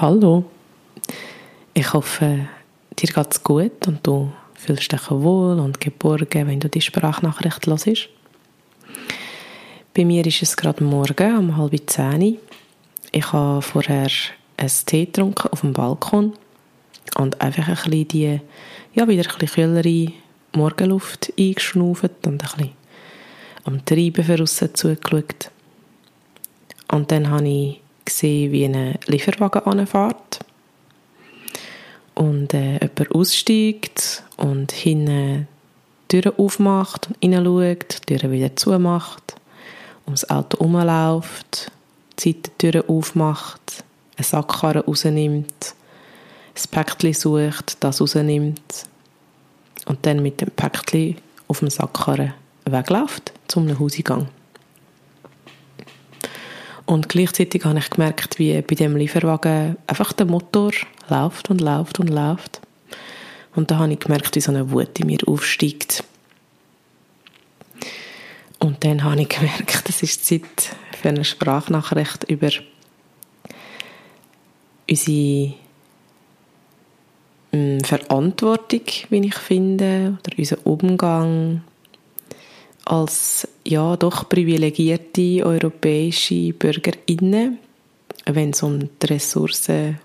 Hallo. Ich hoffe, dir geht es gut und du fühlst dich wohl und geborgen, wenn du die Sprachnachricht hörst. Bei mir ist es gerade morgen um halb zehn. Ich habe vorher einen Tee getrunken auf dem Balkon und einfach ein bisschen die, ja, wieder ein bisschen kühlere Morgenluft eingeschnauft und ein bisschen am Treiben von aussen zugeschaut. Und dann habe ich gesehen, wie ein Lieferwagen anfährt und äh, jemand aussteigt und hinten die Türen aufmacht hineinschaut, die Türen wieder zumacht, ums Auto herumläuft, die Seitentüren aufmacht, eine Sackkarre rausnimmt, ein Päckchen sucht, das rausnimmt und dann mit dem Päckchen auf dem Sackkarren wegläuft zum Hauseingang. Und gleichzeitig habe ich gemerkt, wie bei dem Lieferwagen einfach der Motor läuft und läuft und läuft. Und da habe ich gemerkt, wie so eine Wut in mir aufsteigt. Und dann habe ich gemerkt, es ist Zeit für eine Sprachnachricht über unsere ähm, Verantwortung, wie ich finde, oder unseren Umgang als ja doch privilegierte europäische BürgerInnen, wenn es um die Ressourcen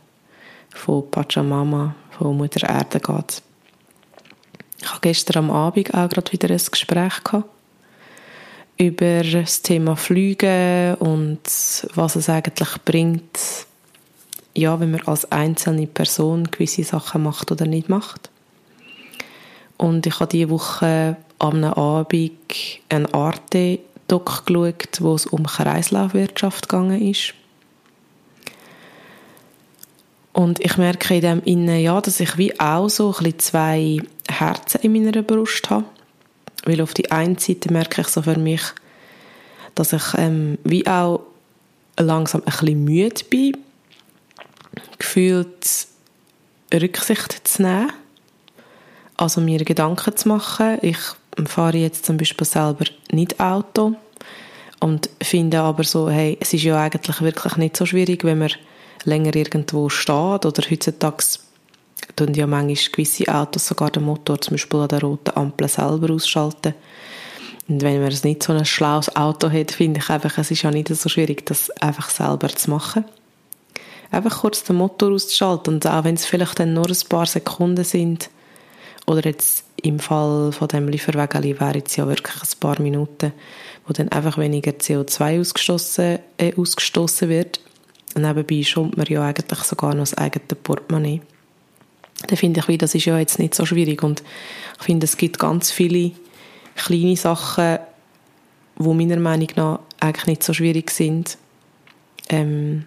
von Pachamama, von Mutter Erde geht. Ich hatte gestern am Abend auch gerade wieder ein Gespräch gehabt über das Thema Flüge und was es eigentlich bringt, ja, wenn man als einzelne Person gewisse Sachen macht oder nicht macht. Und ich habe diese Woche am Abend eine Arte-Doc geschaut, wo es um Kreislaufwirtschaft gegangen ist. Und ich merke in dem Innen, ja, dass ich wie auch so ein bisschen zwei Herzen in meiner Brust habe. Weil auf die einen Seite merke ich so für mich, dass ich ähm, wie auch langsam ein bisschen müde bin, gefühlt Rücksicht zu nehmen, also mir Gedanken zu machen. Ich fahre jetzt zum Beispiel selber nicht Auto und finde aber so, hey, es ist ja eigentlich wirklich nicht so schwierig, wenn man länger irgendwo steht oder heutzutage tun ja manchmal gewisse Autos sogar den Motor zum Beispiel an der roten Ampel selber ausschalten. Und wenn man nicht so ein schlaues Auto hat, finde ich einfach, es ist ja nicht so schwierig, das einfach selber zu machen. Einfach kurz den Motor auszuschalten und auch wenn es vielleicht dann nur ein paar Sekunden sind, oder jetzt im Fall von dem Lieferwagen wäre es ja wirklich ein paar Minuten, wo dann einfach weniger CO2 ausgestoßen, äh, ausgestoßen wird. Und nebenbei schont man ja eigentlich sogar noch das eigene Portemonnaie. Da finde ich, das ist ja jetzt nicht so schwierig. Und ich finde, es gibt ganz viele kleine Sachen, die meiner Meinung nach eigentlich nicht so schwierig sind. Ähm,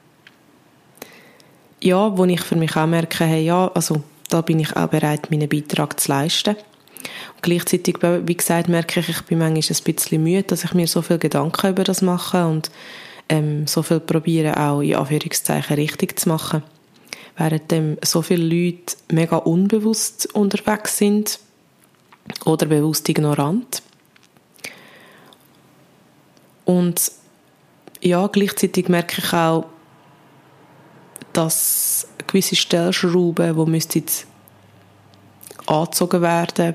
ja, wo ich für mich auch merke, hey, ja, also da bin ich auch bereit, meinen Beitrag zu leisten. Und gleichzeitig, wie gesagt, merke ich, ich bin manchmal ein bisschen müde, dass ich mir so viel Gedanken über das mache und ähm, so viel probiere auch in Anführungszeichen richtig zu machen. Während so viele Leute mega unbewusst unterwegs sind oder bewusst ignorant. Und ja, gleichzeitig merke ich auch, dass gewisse Stellschrauben, die müssten angezogen werden,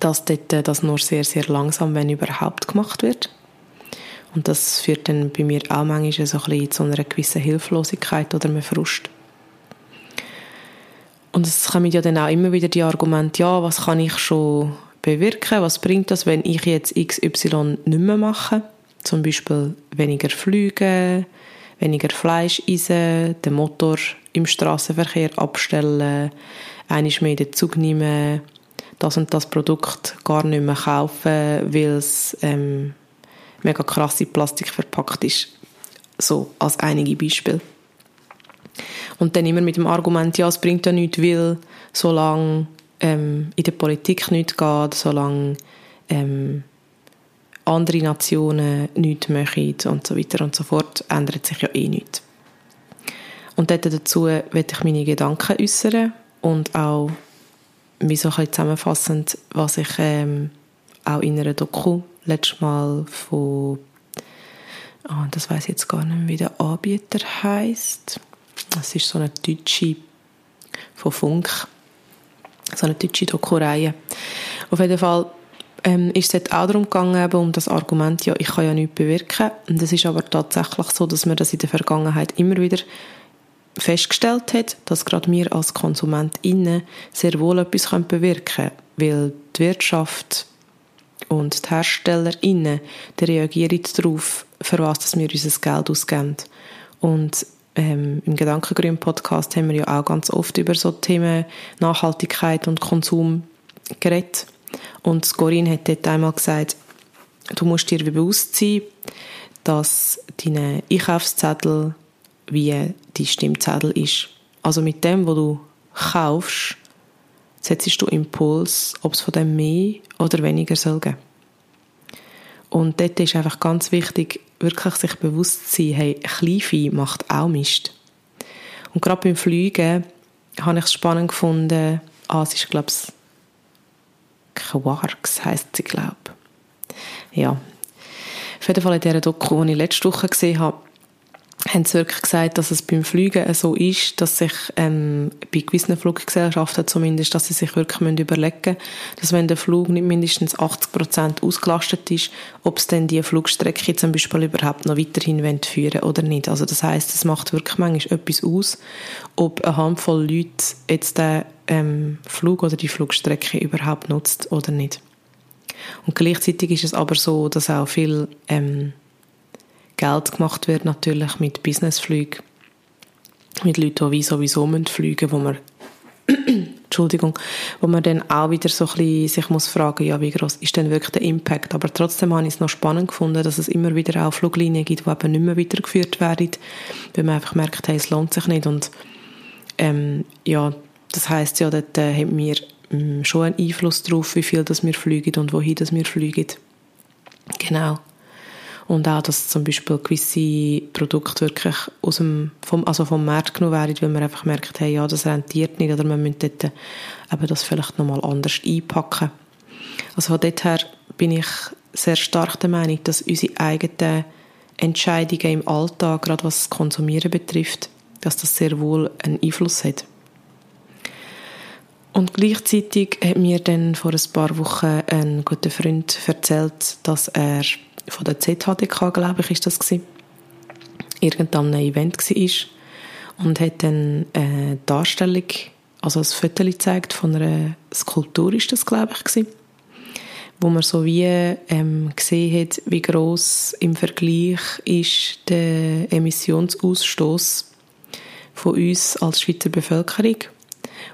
dass dort äh, das nur sehr, sehr langsam, wenn überhaupt, gemacht wird. Und das führt dann bei mir auch manchmal so ein bisschen zu einer gewissen Hilflosigkeit oder einem Frust. Und es kommen ja dann auch immer wieder die Argumente, ja, was kann ich schon bewirken, was bringt das, wenn ich jetzt XY nicht mehr mache? Zum Beispiel weniger fliegen, weniger Fleisch essen, den Motor im Straßenverkehr abstellen, einiges mehr den Zug nehmen, das und das Produkt gar nicht mehr kaufen, weil es ähm, mega krass in Plastik verpackt ist. So als einige Beispiele. Und dann immer mit dem Argument, ja, es bringt ja nichts, weil solange ähm, in der Politik nichts geht, solange ähm, andere Nationen nichts machen und so weiter und so fort, ändert sich ja eh nichts. Und dazu werde ich meine Gedanken äußern und auch wie so ein zusammenfassend, was ich ähm, auch in einer Doku letztes Mal von oh, das weiß jetzt gar nicht wie der Anbieter heißt. das ist so eine deutsche von Funk, so eine deutsche Doku-Reihe. Auf jeden Fall ähm, ist es auch darum gegangen, eben um das Argument, ja, ich kann ja nichts bewirken. Und es ist aber tatsächlich so, dass man das in der Vergangenheit immer wieder festgestellt hat, dass gerade wir als KonsumentInnen sehr wohl etwas bewirken können, weil die Wirtschaft und die HerstellerInnen die reagieren darauf, für was wir unser Geld ausgeben. Und ähm, im Gedankengrün-Podcast haben wir ja auch ganz oft über so Themen Nachhaltigkeit und Konsum geredet. Und Corinne hat dort einmal gesagt, du musst dir bewusst sein, dass deine Einkaufszettel wie die Stimmzettel ist. Also mit dem, was du kaufst, setzt du Impuls, ob es von dem mehr oder weniger soll geben. Und dort ist einfach ganz wichtig, wirklich sich bewusst zu sein, hey, Kleinvieh macht auch Mist. Und gerade beim Fliegen habe ich es spannend gefunden, ah, es ist, glaube ich, Quarks heisst sie, glaube. Ja. Auf jeden Fall in dieser Doku, die ich letzte Woche gesehen habe, haben sie wirklich gesagt, dass es beim Fliegen so ist, dass sich ähm, bei gewissen Fluggesellschaften zumindest, dass sie sich wirklich müssen überlegen müssen, dass wenn der Flug nicht mindestens 80 Prozent ausgelastet ist, ob es dann die Flugstrecke zum Beispiel überhaupt noch weiterhin führen oder nicht. Also das heißt, es macht wirklich manchmal etwas aus, ob eine Handvoll Leute jetzt den ähm, Flug oder die Flugstrecke überhaupt nutzt oder nicht. Und gleichzeitig ist es aber so, dass auch viel ähm, Geld gemacht wird natürlich mit Businessflügen, mit Leuten, die sowieso fliegen wo man Entschuldigung, wo man dann auch wieder so ein bisschen sich muss fragen, ja, wie groß ist denn wirklich der Impact? Aber trotzdem habe ich es noch spannend gefunden, dass es immer wieder auch Fluglinien gibt, die eben nicht mehr weitergeführt werden, weil man einfach merkt, hey, es lohnt sich nicht und ähm, ja, das heißt ja, dort äh, haben wir ähm, schon einen Einfluss darauf, wie viel das wir fliegen und wohin das wir fliegen. Genau. Und auch, dass zum Beispiel gewisse Produkte wirklich aus dem, vom, also vom Markt genommen werden, weil man einfach merkt, hey, ja, das rentiert nicht oder man müsste dort eben das vielleicht nochmal anders einpacken. Also von dort her bin ich sehr stark der Meinung, dass unsere eigenen Entscheidungen im Alltag, gerade was das Konsumieren betrifft, dass das sehr wohl einen Einfluss hat. Und gleichzeitig hat mir dann vor ein paar Wochen ein guter Freund erzählt, dass er von der ZHDK, glaube ich, ist das gewesen, irgendein Event war und hat dann eine Darstellung, also ein Foto gezeigt von einer Skulptur, ist das, glaube ich, gewesen, wo man so wie ähm, gesehen hat, wie groß im Vergleich ist der Emissionsausstoß von uns als Schweizer Bevölkerung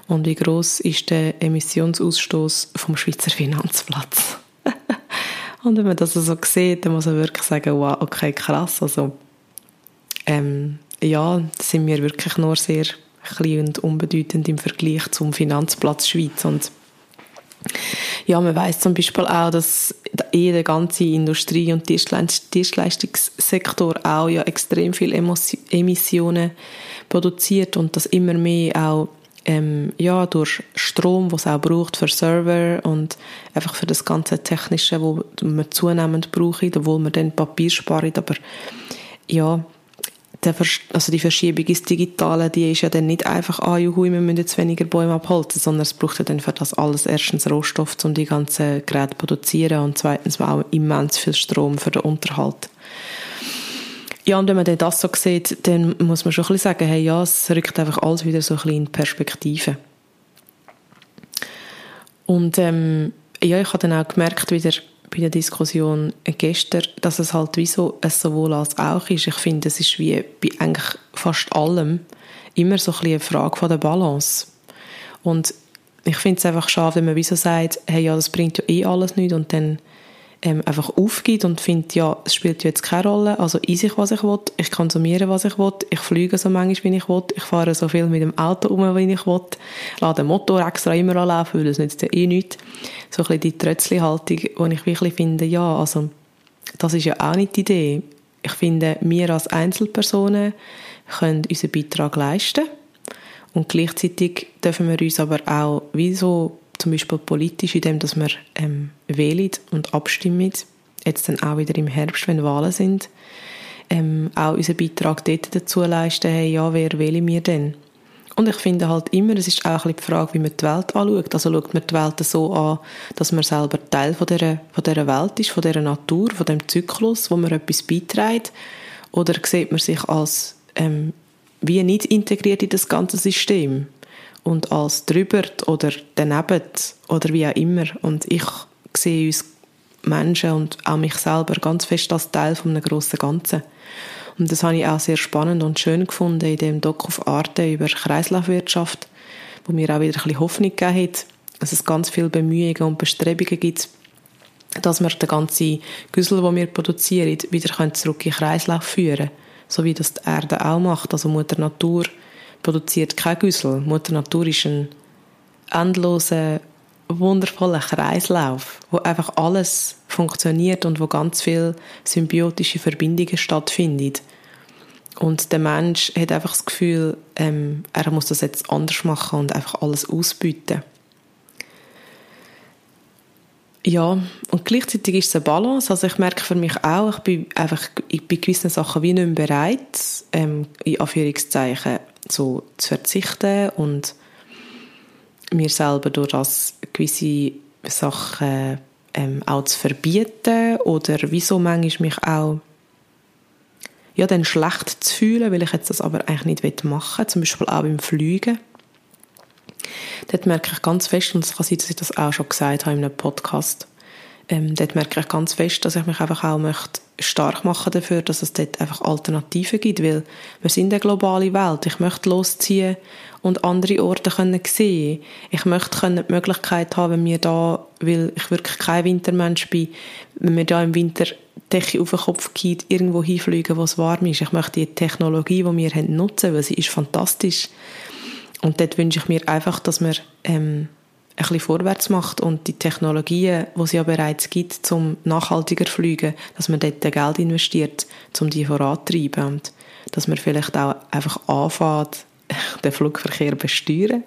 und wie groß ist der Emissionsausstoß vom Schweizer Finanzplatz. Und wenn man das so sieht, dann muss man wirklich sagen, wow, okay, krass. Also, ähm, ja, sind wir wirklich nur sehr klein und unbedeutend im Vergleich zum Finanzplatz Schweiz. Und ja, man weiß zum Beispiel auch, dass eh ganze Industrie- und Dienstleistungssektor auch ja extrem viele Emissionen produziert und dass immer mehr auch ähm, ja, durch Strom, was auch braucht für Server und einfach für das ganze Technische, wo man zunehmend braucht, obwohl man dann Papier spart, aber ja, also die Verschiebung ins Digitale, die ist ja dann nicht einfach, ah, juhu, wir müssen jetzt weniger Bäume abholzen, sondern es braucht ja dann für das alles erstens Rohstoff, um die ganzen Geräte zu produzieren und zweitens auch immens viel Strom für den Unterhalt. Ja, und wenn man das so sieht, dann muss man schon ein bisschen sagen, hey, ja, es rückt einfach alles wieder so ein bisschen in Perspektive. Und ähm, ja, ich habe dann auch gemerkt, wieder bei der Diskussion gestern, dass es halt wie so ein sowohl als auch ist. Ich finde, es ist wie bei eigentlich fast allem immer so ein bisschen eine Frage von der Balance. Und ich finde es einfach schade, wenn man wie so sagt, hey, ja, das bringt ja eh alles nicht und dann ähm, einfach aufgibt und findet, ja, es spielt jetzt keine Rolle, also eise ich, was ich will, ich konsumiere, was ich will, ich fliege so manchmal, wie ich will, ich fahre so viel mit dem Auto um, wie ich will, lade den Motor extra immer anlaufen, weil das nützt ja eh nichts. So ein bisschen die Trötzli-Haltung, wo ich wirklich finde, ja, also, das ist ja auch nicht die Idee. Ich finde, wir als Einzelpersonen können unseren Beitrag leisten. Und gleichzeitig dürfen wir uns aber auch wie so zum Beispiel politisch, indem dass wir ähm, wählen und abstimmen, jetzt dann auch wieder im Herbst, wenn Wahlen sind, ähm, auch unseren Beitrag dort dazu leisten, hey, ja, wer wählen wir denn? Und ich finde halt immer, es ist auch ein bisschen die Frage, wie man die Welt anschaut. Also schaut man die Welt so an, dass man selber Teil von dieser, von dieser Welt ist, von dieser Natur, von dem Zyklus, wo man etwas beiträgt? Oder sieht man sich als ähm, wie nicht integriert in das ganze System und als drüber oder daneben oder wie auch immer. Und ich sehe uns Menschen und auch mich selber ganz fest als Teil von einem grossen Ganzen. Und das habe ich auch sehr spannend und schön gefunden in dem Doku auf Arte über Kreislaufwirtschaft, wo mir auch wieder ein bisschen Hoffnung gegeben hat, dass es ganz viele Bemühungen und Bestrebungen gibt, dass wir den ganzen Güssel, den wir produzieren, wieder zurück in den Kreislauf führen können. So wie das die Erde auch macht. Also Mutter Natur produziert kein Güssel. Mutter Natur ist ein endloser, wundervoller Kreislauf, wo einfach alles funktioniert und wo ganz viele symbiotische Verbindungen stattfinden. Und der Mensch hat einfach das Gefühl, ähm, er muss das jetzt anders machen und einfach alles ausbieten. Ja, und gleichzeitig ist es eine Balance. Also ich merke für mich auch, ich bin einfach bin gewissen Sachen wie nicht mehr bereit, ähm, in Anführungszeichen so zu verzichten und mir selber durch das gewisse Sachen ähm, auch zu verbieten oder wieso manchmal mich auch ja, dann schlecht zu fühlen, weil ich jetzt das aber eigentlich nicht machen will, zum Beispiel auch beim Fliegen Dort merke ich ganz fest, und es kann sein, dass ich das auch schon gesagt habe in einem Podcast, ähm, dort merke ich ganz fest, dass ich mich einfach auch möchte stark machen dafür, dass es dort einfach Alternativen gibt, weil wir sind eine globale Welt. Ich möchte losziehen und andere Orte können sehen. Ich möchte können die Möglichkeit haben, wenn wir da, weil ich wirklich kein Wintermensch bin, wenn wir da im Winter Decke auf den Kopf geht, irgendwo hinfliegen, wo es warm ist. Ich möchte die Technologie, die wir haben, nutzen, weil sie ist fantastisch. Und dort wünsche ich mir einfach, dass man ähm, ein bisschen vorwärts macht und die Technologien, die es ja bereits gibt, zum nachhaltiger fliegen, dass man dort Geld investiert, um die voranzutreiben und dass man vielleicht auch einfach anfängt, den Flugverkehr besteuern.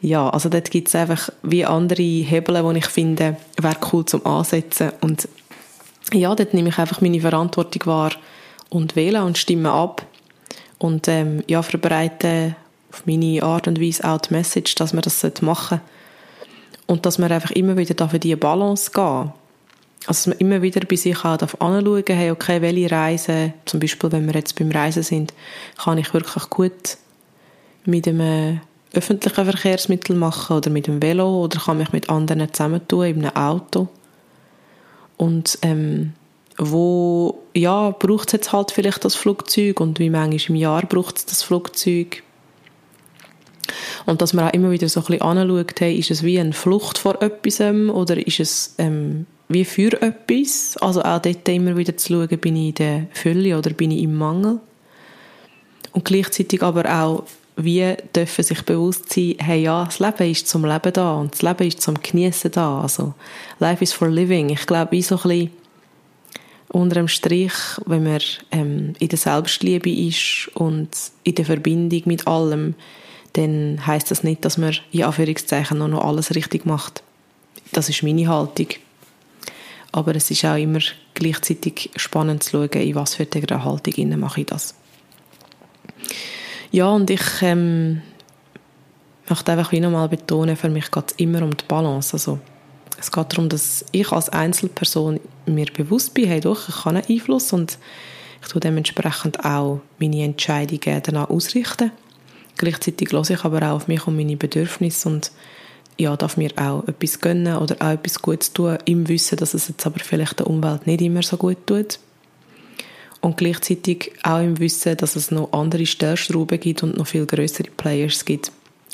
Ja, also dort gibt es einfach wie andere Hebel, die ich finde, wäre cool zum Ansetzen und ja, dort nehme ich einfach meine Verantwortung wahr und wähle und stimme ab und ähm, ja, verbreite auf meine Art und Weise auch die Message, dass man das machen sollte. Und dass man einfach immer wieder für diese Balance gehen Also, dass man immer wieder bei sich auch anschauen hey, okay, welche Reise, zum Beispiel, wenn wir jetzt beim Reisen sind, kann ich wirklich gut mit einem öffentlichen Verkehrsmittel machen oder mit dem Velo oder kann mich mit anderen zusammentun in einem Auto. Und ähm, wo, ja, braucht es jetzt halt vielleicht das Flugzeug und wie manchmal im Jahr braucht es das Flugzeug und dass man auch immer wieder so ein bisschen anschaut, hey, ist es wie eine Flucht vor etwas oder ist es ähm, wie für etwas? Also auch dort immer wieder zu schauen, bin ich in der Fülle oder bin ich im Mangel? Und gleichzeitig aber auch, wie dürfen sich bewusst sein, hey ja, das Leben ist zum Leben da und das Leben ist zum Genießen da. Also, life is for living. Ich glaube, wie so ein bisschen unter dem Strich, wenn man ähm, in der Selbstliebe ist und in der Verbindung mit allem, dann heißt das nicht, dass man in Anführungszeichen noch alles richtig macht. Das ist meine Haltung. Aber es ist auch immer gleichzeitig spannend zu schauen, in was für eine Haltung mache ich das. Ja, und ich ähm, möchte einfach wieder mal betonen, für mich geht es immer um die Balance. Also, es geht darum, dass ich als Einzelperson mir bewusst bin, hey doch, ich habe einen Einfluss und ich tue dementsprechend auch meine Entscheidungen danach ausrichten. Gleichzeitig höre ich aber auch auf mich und meine Bedürfnisse und ja, darf mir auch etwas gönnen oder auch etwas Gutes tun, im Wissen, dass es jetzt aber vielleicht der Umwelt nicht immer so gut tut. Und gleichzeitig auch im Wissen, dass es noch andere Stellschrauben gibt und noch viel größere Players gibt,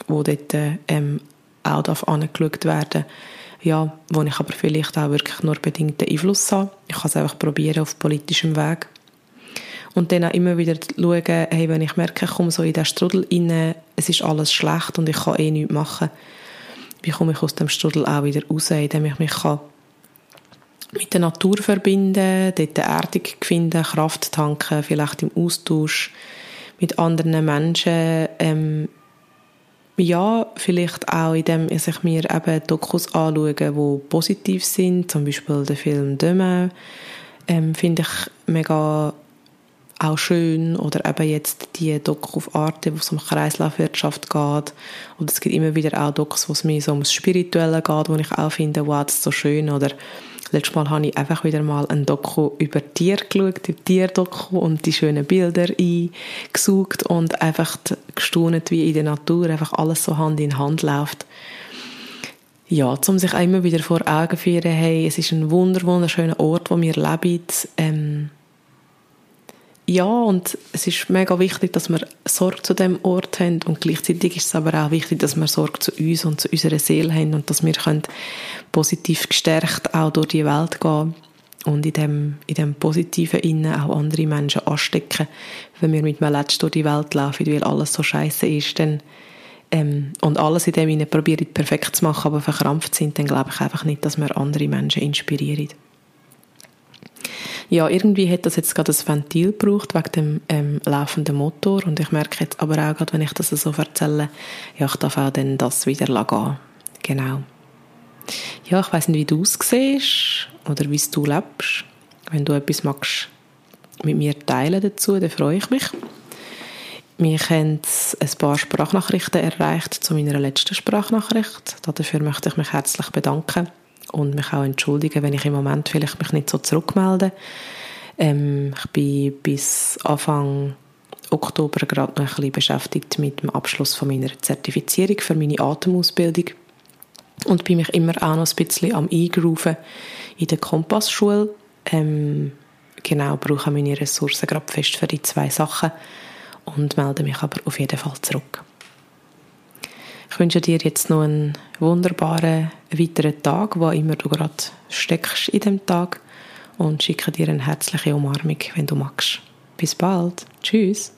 wo dort ähm, auch darf angeschaut werden ja, wo ich aber vielleicht auch wirklich nur bedingten Einfluss habe. Ich kann es einfach probieren auf politischem Weg. Und dann auch immer wieder schauen, hey, wenn ich merke, ich komme so in den Strudel rein, es ist alles schlecht und ich kann eh nichts machen, wie komme ich aus dem Strudel auch wieder raus, indem ich mich kann mit der Natur verbinden, dort eine Erdung finden, Kraft tanken, vielleicht im Austausch mit anderen Menschen, ähm, ja, vielleicht auch, indem ich mir eben Dokus anschaue, die positiv sind, zum Beispiel der Film «Demain», ähm, finde ich mega auch schön. Oder eben jetzt die Doku auf Arte, wo es um Kreislaufwirtschaft geht. Und es gibt immer wieder auch Docs, wo es mehr so um das Spirituelle geht, wo ich auch finde, wow, das ist so schön. Oder letztes Mal habe ich einfach wieder mal ein Doku über Tier geschaut, die Tierdoku und die schönen Bilder eingesucht und einfach gestaunt, wie in der Natur einfach alles so Hand in Hand läuft ja, um sich auch immer wieder vor Augen führen, hey, es ist ein wunder wunderschöner Ort, wo wir leben. Ähm, ja, und es ist mega wichtig, dass wir Sorge zu dem Ort haben und gleichzeitig ist es aber auch wichtig, dass wir Sorge zu uns und zu unserer Seele haben und dass wir können positiv gestärkt auch durch die Welt gehen und in dem, in dem Positiven innen auch andere Menschen anstecken. Wenn wir mit einem Letzt durch die Welt laufen, weil alles so scheiße ist, dann ähm, und alles in dem ihnen probieren perfekt zu machen, aber verkrampft sind, dann glaube ich einfach nicht, dass wir andere Menschen inspirieren. Ja, irgendwie hat das jetzt gerade ein Ventil gebraucht wegen dem ähm, laufenden Motor und ich merke jetzt aber auch gerade, wenn ich das so erzähle, ja, ich darf auch dann das wieder gehen. Genau. Ja, ich weiß nicht, wie du es siehst oder wie du lebst. Wenn du etwas magst mit mir teilen dazu, dann freue ich mich. Mich haben ein paar Sprachnachrichten erreicht zu meiner letzten Sprachnachricht. Dafür möchte ich mich herzlich bedanken und mich auch entschuldigen, wenn ich im Moment vielleicht mich nicht so zurückmelde. Ähm, ich bin bis Anfang Oktober gerade noch ein bisschen beschäftigt mit dem Abschluss von meiner Zertifizierung für meine Atemausbildung und bin mich immer auch noch ein bisschen am Eingrooven in der Kompassschule. Ähm, genau, brauche meine Ressourcen gerade fest für die zwei Sachen und melde mich aber auf jeden Fall zurück. Ich wünsche dir jetzt noch einen wunderbaren weiteren Tag, wo immer du gerade steckst in dem Tag und schicke dir eine herzliche Umarmung, wenn du magst. Bis bald. Tschüss.